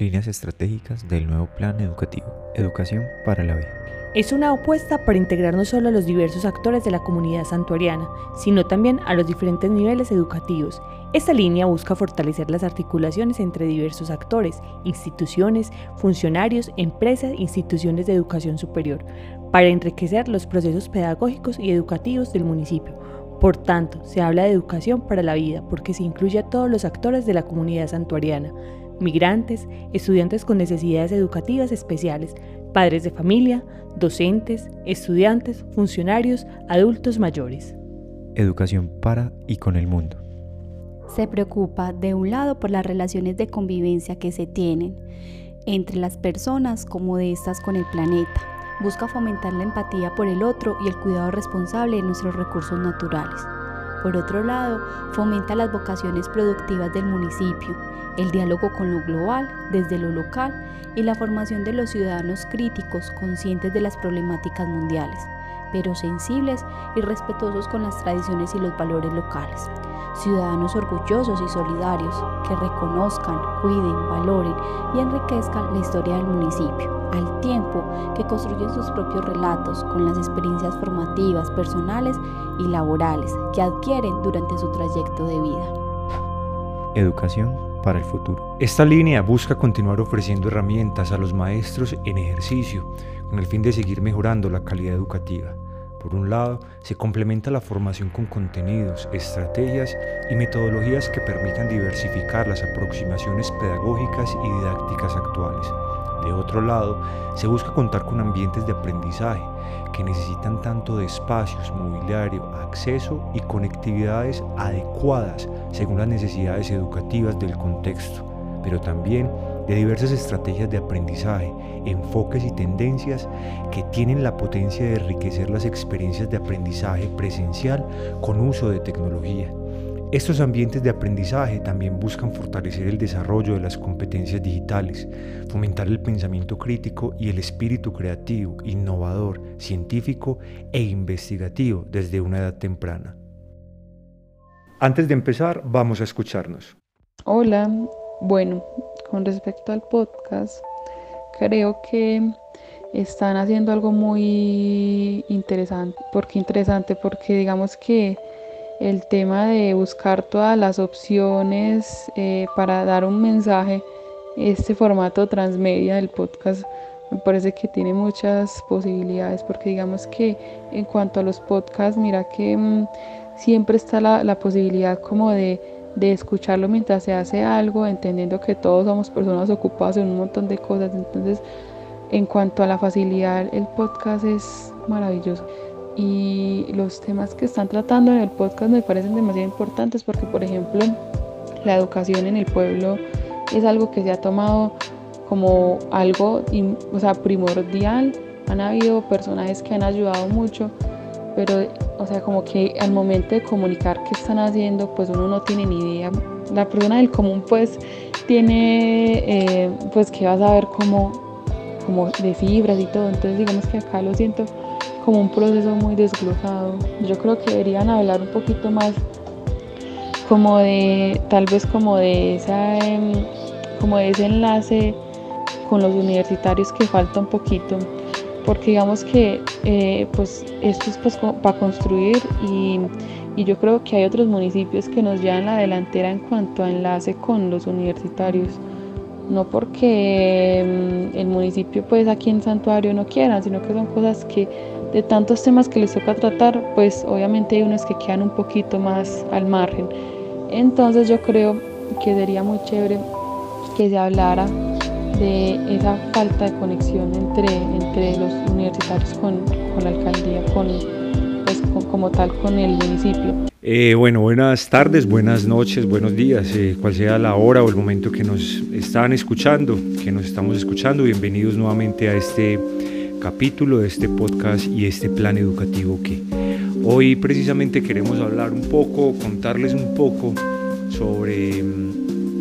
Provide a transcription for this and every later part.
líneas estratégicas del nuevo plan educativo, Educación para la Vida. Es una apuesta para integrar no solo a los diversos actores de la comunidad santuariana, sino también a los diferentes niveles educativos. Esta línea busca fortalecer las articulaciones entre diversos actores, instituciones, funcionarios, empresas instituciones de educación superior, para enriquecer los procesos pedagógicos y educativos del municipio. Por tanto, se habla de educación para la vida porque se incluye a todos los actores de la comunidad santuariana, migrantes, estudiantes con necesidades educativas especiales, padres de familia, docentes, estudiantes, funcionarios, adultos mayores. Educación para y con el mundo. Se preocupa de un lado por las relaciones de convivencia que se tienen entre las personas como de estas con el planeta. Busca fomentar la empatía por el otro y el cuidado responsable de nuestros recursos naturales. Por otro lado, fomenta las vocaciones productivas del municipio, el diálogo con lo global desde lo local y la formación de los ciudadanos críticos conscientes de las problemáticas mundiales, pero sensibles y respetuosos con las tradiciones y los valores locales. Ciudadanos orgullosos y solidarios que reconozcan, cuiden, valoren y enriquezcan la historia del municipio, al tiempo que construyen sus propios relatos con las experiencias formativas, personales y laborales que adquieren durante su trayecto de vida. Educación para el futuro. Esta línea busca continuar ofreciendo herramientas a los maestros en ejercicio con el fin de seguir mejorando la calidad educativa. Por un lado, se complementa la formación con contenidos, estrategias y metodologías que permitan diversificar las aproximaciones pedagógicas y didácticas actuales. De otro lado, se busca contar con ambientes de aprendizaje que necesitan tanto de espacios, mobiliario, acceso y conectividades adecuadas según las necesidades educativas del contexto, pero también de diversas estrategias de aprendizaje, enfoques y tendencias que tienen la potencia de enriquecer las experiencias de aprendizaje presencial con uso de tecnología. Estos ambientes de aprendizaje también buscan fortalecer el desarrollo de las competencias digitales, fomentar el pensamiento crítico y el espíritu creativo, innovador, científico e investigativo desde una edad temprana. Antes de empezar, vamos a escucharnos. Hola, bueno, con respecto al podcast, creo que están haciendo algo muy interesante. ¿Por qué interesante? Porque digamos que el tema de buscar todas las opciones eh, para dar un mensaje, este formato transmedia del podcast me parece que tiene muchas posibilidades porque digamos que en cuanto a los podcasts, mira que mm, siempre está la, la posibilidad como de de escucharlo mientras se hace algo, entendiendo que todos somos personas ocupadas en un montón de cosas. Entonces, en cuanto a la facilidad, el podcast es maravilloso. Y los temas que están tratando en el podcast me parecen demasiado importantes porque, por ejemplo, la educación en el pueblo es algo que se ha tomado como algo o sea, primordial. Han habido personajes que han ayudado mucho pero o sea como que al momento de comunicar qué están haciendo pues uno no tiene ni idea la persona del común pues tiene eh, pues que va a saber como como de fibras y todo entonces digamos que acá lo siento como un proceso muy desglosado. Yo creo que deberían hablar un poquito más como de tal vez como de esa em, como de ese enlace con los universitarios que falta un poquito. Porque digamos que eh, pues esto es pues, para construir y, yo creo que hay otros municipios que nos llevan la delantera en cuanto a enlace con los universitarios. No porque mm, el municipio pues aquí en Santuario no quieran, sino que son cosas que de tantos temas que les toca tratar, pues obviamente hay unos que quedan un poquito más al margen. Entonces yo creo que sería muy chévere que se hablara de esa falta de conexión entre, entre los universitarios con, con la alcaldía, con, pues, como tal con el municipio. Eh, bueno, buenas tardes, buenas noches, buenos días, eh, cual sea la hora o el momento que nos están escuchando, que nos estamos escuchando, bienvenidos nuevamente a este capítulo de este podcast y este plan educativo que hoy precisamente queremos hablar un poco, contarles un poco sobre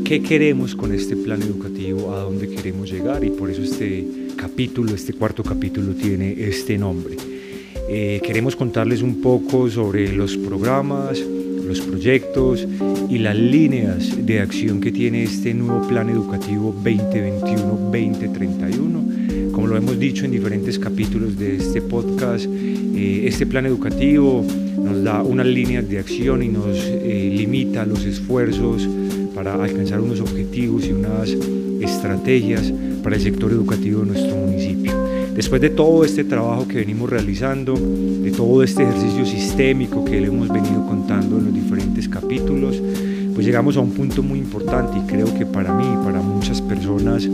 qué queremos con este plan educativo, a dónde queremos llegar y por eso este capítulo, este cuarto capítulo tiene este nombre. Eh, queremos contarles un poco sobre los programas, los proyectos y las líneas de acción que tiene este nuevo plan educativo 2021-2031. Como lo hemos dicho en diferentes capítulos de este podcast, eh, este plan educativo nos da unas líneas de acción y nos eh, limita los esfuerzos para alcanzar unos objetivos y unas estrategias para el sector educativo de nuestro municipio. Después de todo este trabajo que venimos realizando, de todo este ejercicio sistémico que le hemos venido contando en los diferentes capítulos, pues llegamos a un punto muy importante y creo que para mí y para muchas personas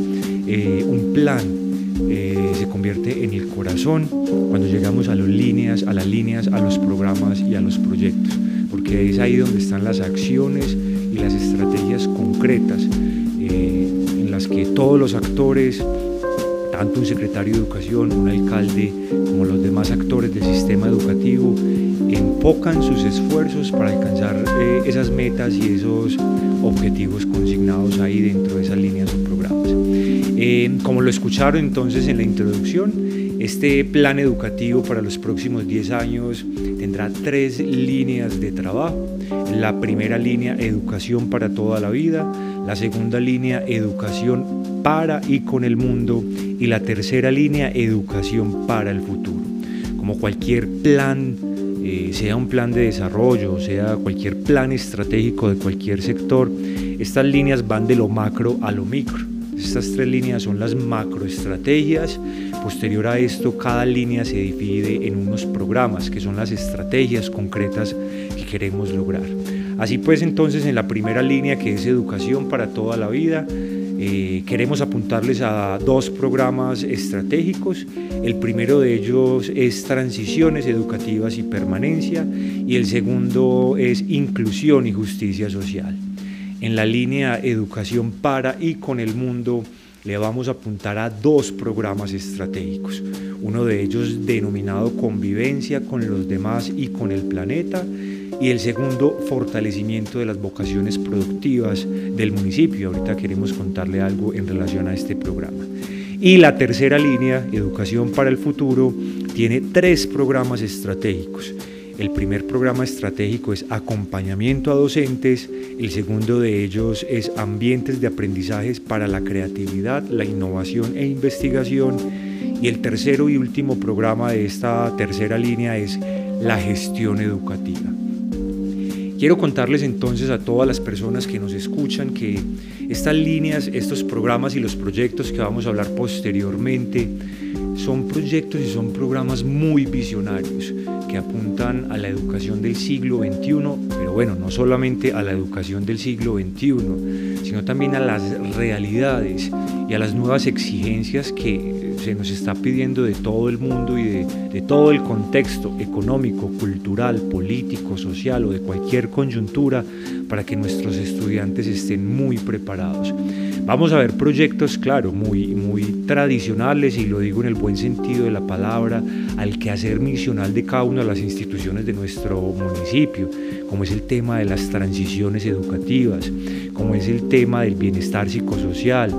eh, un plan eh, se convierte en el corazón cuando llegamos a las líneas, a las líneas, a los programas y a los proyectos, porque es ahí donde están las acciones y las estrategias concretas eh, en las que todos los actores tanto un secretario de educación, un alcalde, como los demás actores del sistema educativo, enfocan sus esfuerzos para alcanzar eh, esas metas y esos objetivos consignados ahí dentro de esas líneas. Como lo escucharon entonces en la introducción, este plan educativo para los próximos 10 años tendrá tres líneas de trabajo. La primera línea, educación para toda la vida. La segunda línea, educación para y con el mundo y la tercera línea, educación para el futuro. Como cualquier plan, eh, sea un plan de desarrollo, sea cualquier plan estratégico de cualquier sector, estas líneas van de lo macro a lo micro. Estas tres líneas son las macroestrategias. Posterior a esto, cada línea se divide en unos programas, que son las estrategias concretas que queremos lograr. Así pues, entonces, en la primera línea, que es educación para toda la vida, eh, queremos apuntarles a dos programas estratégicos. El primero de ellos es transiciones educativas y permanencia y el segundo es inclusión y justicia social. En la línea educación para y con el mundo le vamos a apuntar a dos programas estratégicos. Uno de ellos denominado convivencia con los demás y con el planeta y el segundo, fortalecimiento de las vocaciones productivas del municipio. Ahorita queremos contarle algo en relación a este programa. Y la tercera línea, Educación para el Futuro, tiene tres programas estratégicos. El primer programa estratégico es acompañamiento a docentes, el segundo de ellos es ambientes de aprendizajes para la creatividad, la innovación e investigación y el tercero y último programa de esta tercera línea es la gestión educativa. Quiero contarles entonces a todas las personas que nos escuchan que estas líneas, estos programas y los proyectos que vamos a hablar posteriormente son proyectos y son programas muy visionarios que apuntan a la educación del siglo XXI, pero bueno, no solamente a la educación del siglo XXI, sino también a las realidades y a las nuevas exigencias que se nos está pidiendo de todo el mundo y de, todo el contexto económico, cultural, político, social o de cualquier coyuntura para que nuestros estudiantes estén muy preparados. Vamos a ver proyectos, claro, muy, muy tradicionales y lo digo en el buen sentido de la palabra, al quehacer misional de cada una de las instituciones de nuestro municipio, como es el tema de las transiciones educativas, como es el tema del bienestar psicosocial,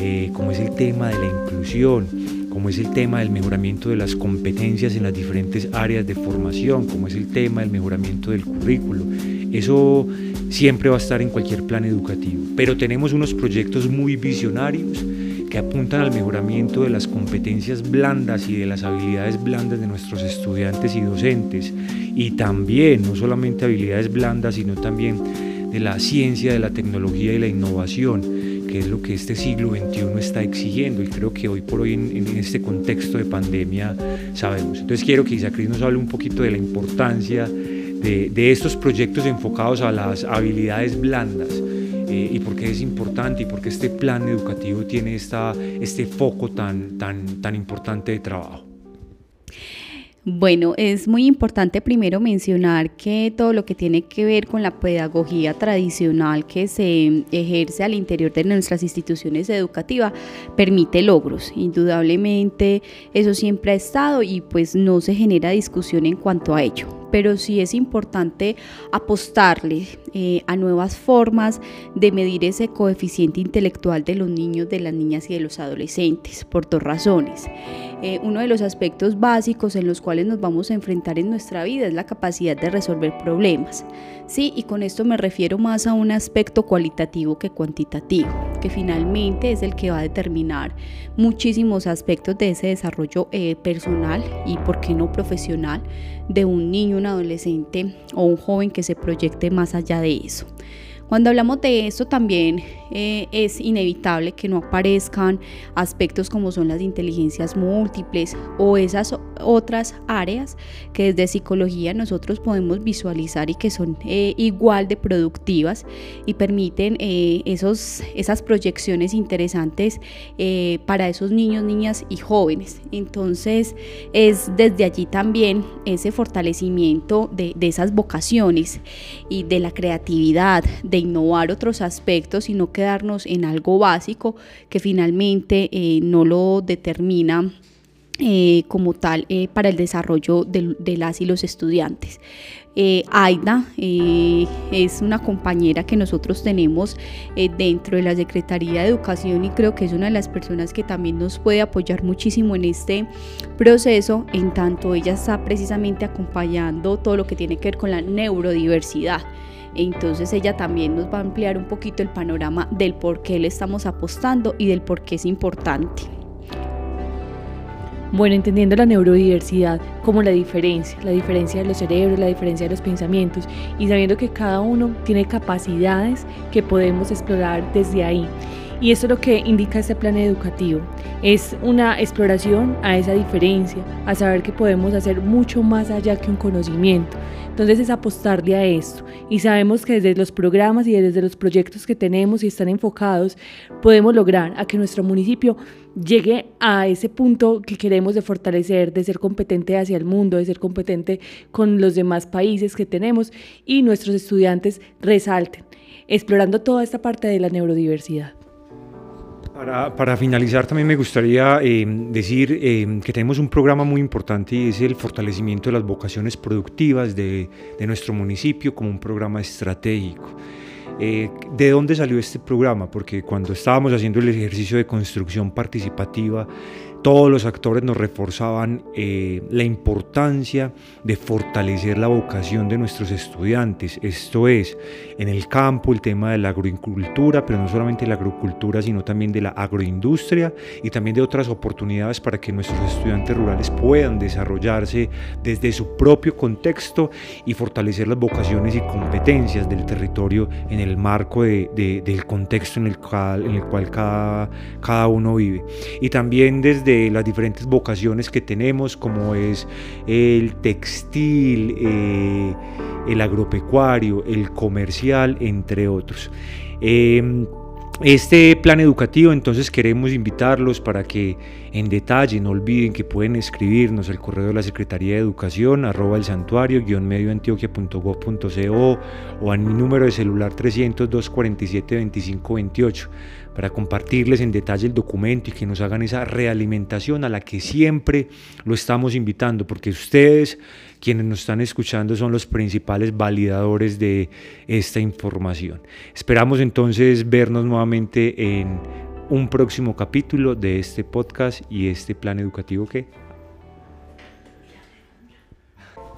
eh, como es el tema de la inclusión, como es el tema del mejoramiento de las competencias en las diferentes áreas de formación, como es el tema del mejoramiento del currículo. Eso siempre va a estar en cualquier plan educativo, pero tenemos unos proyectos muy visionarios que apuntan al mejoramiento de las competencias blandas y de las habilidades blandas de nuestros estudiantes y docentes, y también no solamente habilidades blandas, sino también de la ciencia, de la tecnología y la innovación que es lo que este siglo XXI está exigiendo. Y creo que hoy por hoy en, este contexto de pandemia sabemos. Entonces quiero que Isacris nos hable un poquito de la importancia de, estos proyectos enfocados a las habilidades blandas eh, y por qué es importante y por qué este plan educativo tiene esta, este foco tan, tan, tan importante de trabajo. Bueno, es muy importante primero mencionar que todo lo que tiene que ver con la pedagogía tradicional que se ejerce al interior de nuestras instituciones educativas permite logros. Indudablemente eso siempre ha estado y pues no se genera discusión en cuanto a ello pero sí es importante apostarle eh, a nuevas formas de medir ese coeficiente intelectual de los niños, de las niñas y de los adolescentes, por dos razones. Eh, uno de los aspectos básicos en los cuales nos vamos a enfrentar en nuestra vida es la capacidad de resolver problemas. Sí, y con esto me refiero más a un aspecto cualitativo que cuantitativo, que finalmente es el que va a determinar muchísimos aspectos de ese desarrollo eh, personal y, por qué no, profesional de un niño, un adolescente o un joven que se proyecte más allá de eso. Cuando hablamos de esto también eh, es inevitable que no aparezcan aspectos como son las inteligencias múltiples o esas otras áreas que desde psicología nosotros podemos visualizar y que son eh, igual de productivas y permiten eh, esos, esas proyecciones interesantes para esos niños, niñas y jóvenes. Entonces es desde allí también ese fortalecimiento de, de esas vocaciones y de la creatividad, innovar otros aspectos y no quedarnos en algo básico que finalmente eh, no lo determina eh, como tal eh, para el desarrollo de, las y los estudiantes. Aida es una compañera que nosotros tenemos dentro de la Secretaría de Educación y creo que es una de las personas que también nos puede apoyar muchísimo en este proceso, en tanto ella está precisamente acompañando todo lo que tiene que ver con la neurodiversidad. Entonces ella también nos va a ampliar un poquito el panorama del por qué le estamos apostando y del por qué es importante. Bueno, entendiendo la neurodiversidad como la diferencia, la diferencia de los cerebros, la diferencia de los pensamientos y sabiendo que cada uno tiene capacidades que podemos explorar desde ahí. Y eso es lo que indica este plan educativo. Es una exploración a esa diferencia, a saber que podemos hacer mucho más allá que un conocimiento. Entonces es apostarle a esto. Y sabemos que desde los programas y desde los proyectos que tenemos y están enfocados, podemos lograr a que nuestro municipio llegue a ese punto que queremos de fortalecer, de ser competente hacia el mundo, de ser competente con los demás países que tenemos y nuestros estudiantes resalten, explorando toda esta parte de la neurodiversidad. Para, finalizar, también me gustaría eh, decir eh, que tenemos un programa muy importante y es el fortalecimiento de las vocaciones productivas de, nuestro municipio como un programa estratégico. Eh, ¿De dónde salió este programa? Porque cuando estábamos haciendo el ejercicio de construcción participativa, todos los actores nos reforzaban eh, la importancia de fortalecer la vocación de nuestros estudiantes. Esto es, en el campo, el tema de la agroincultura, pero no solamente la agrocultura, sino también de la agroindustria y también de otras oportunidades para que nuestros estudiantes rurales puedan desarrollarse desde su propio contexto y fortalecer las vocaciones y competencias del territorio en el marco del contexto en el cual, en el cual cada, cada uno vive. Y también desde las diferentes vocaciones que tenemos, como es el textil, eh, el agropecuario, el comercial, entre otros. Em, este plan educativo, entonces queremos invitarlos para que en detalle no olviden que pueden escribirnos al correo de la Secretaría de Educación, arroba el santuario, guion medioantioquia.gov.co o a mi número de celular 300 247 2528 para compartirles en detalle el documento y que nos hagan esa realimentación a la que siempre lo estamos invitando, porque ustedes, quienes nos están escuchando, son los principales validadores de esta información. Esperamos entonces vernos nuevamente en un próximo capítulo de este podcast y este plan educativo que...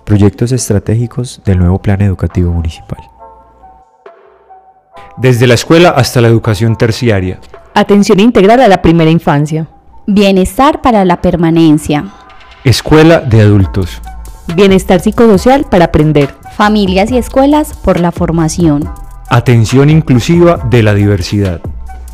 Proyectos estratégicos del nuevo plan educativo municipal desde la escuela hasta la educación terciaria. Atención integral a la primera infancia. Bienestar para la permanencia. Escuela de adultos. Bienestar psicosocial para aprender. Familias y escuelas por la formación. Atención inclusiva de la diversidad.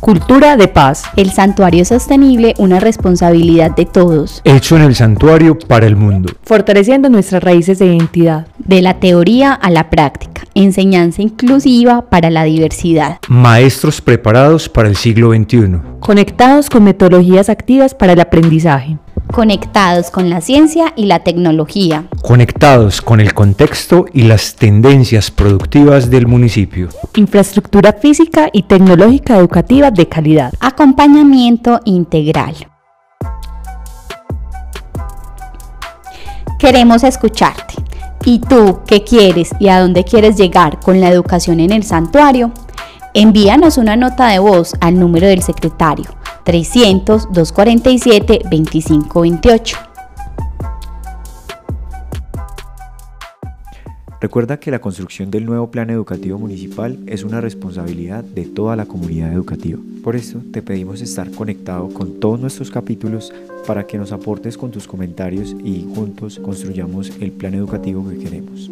Cultura de paz. El santuario sostenible, una responsabilidad de todos. Hecho en el santuario para el mundo. Fortaleciendo nuestras raíces de identidad. De la teoría a la práctica. Enseñanza inclusiva para la diversidad. Maestros preparados para el siglo XXI. Conectados con metodologías activas para el aprendizaje. Conectados con la ciencia y la tecnología. Conectados con el contexto y las tendencias productivas del municipio. Infraestructura física y tecnológica educativa de calidad. Acompañamiento integral. Queremos escucharte. ¿Y tú qué quieres y a dónde quieres llegar con la educación en el santuario? Envíanos una nota de voz al número del secretario 300-247-2528. Recuerda que la construcción del nuevo plan educativo municipal es una responsabilidad de toda la comunidad educativa. Por eso te pedimos estar conectado con todos nuestros capítulos para que nos aportes con tus comentarios y juntos construyamos el plan educativo que queremos.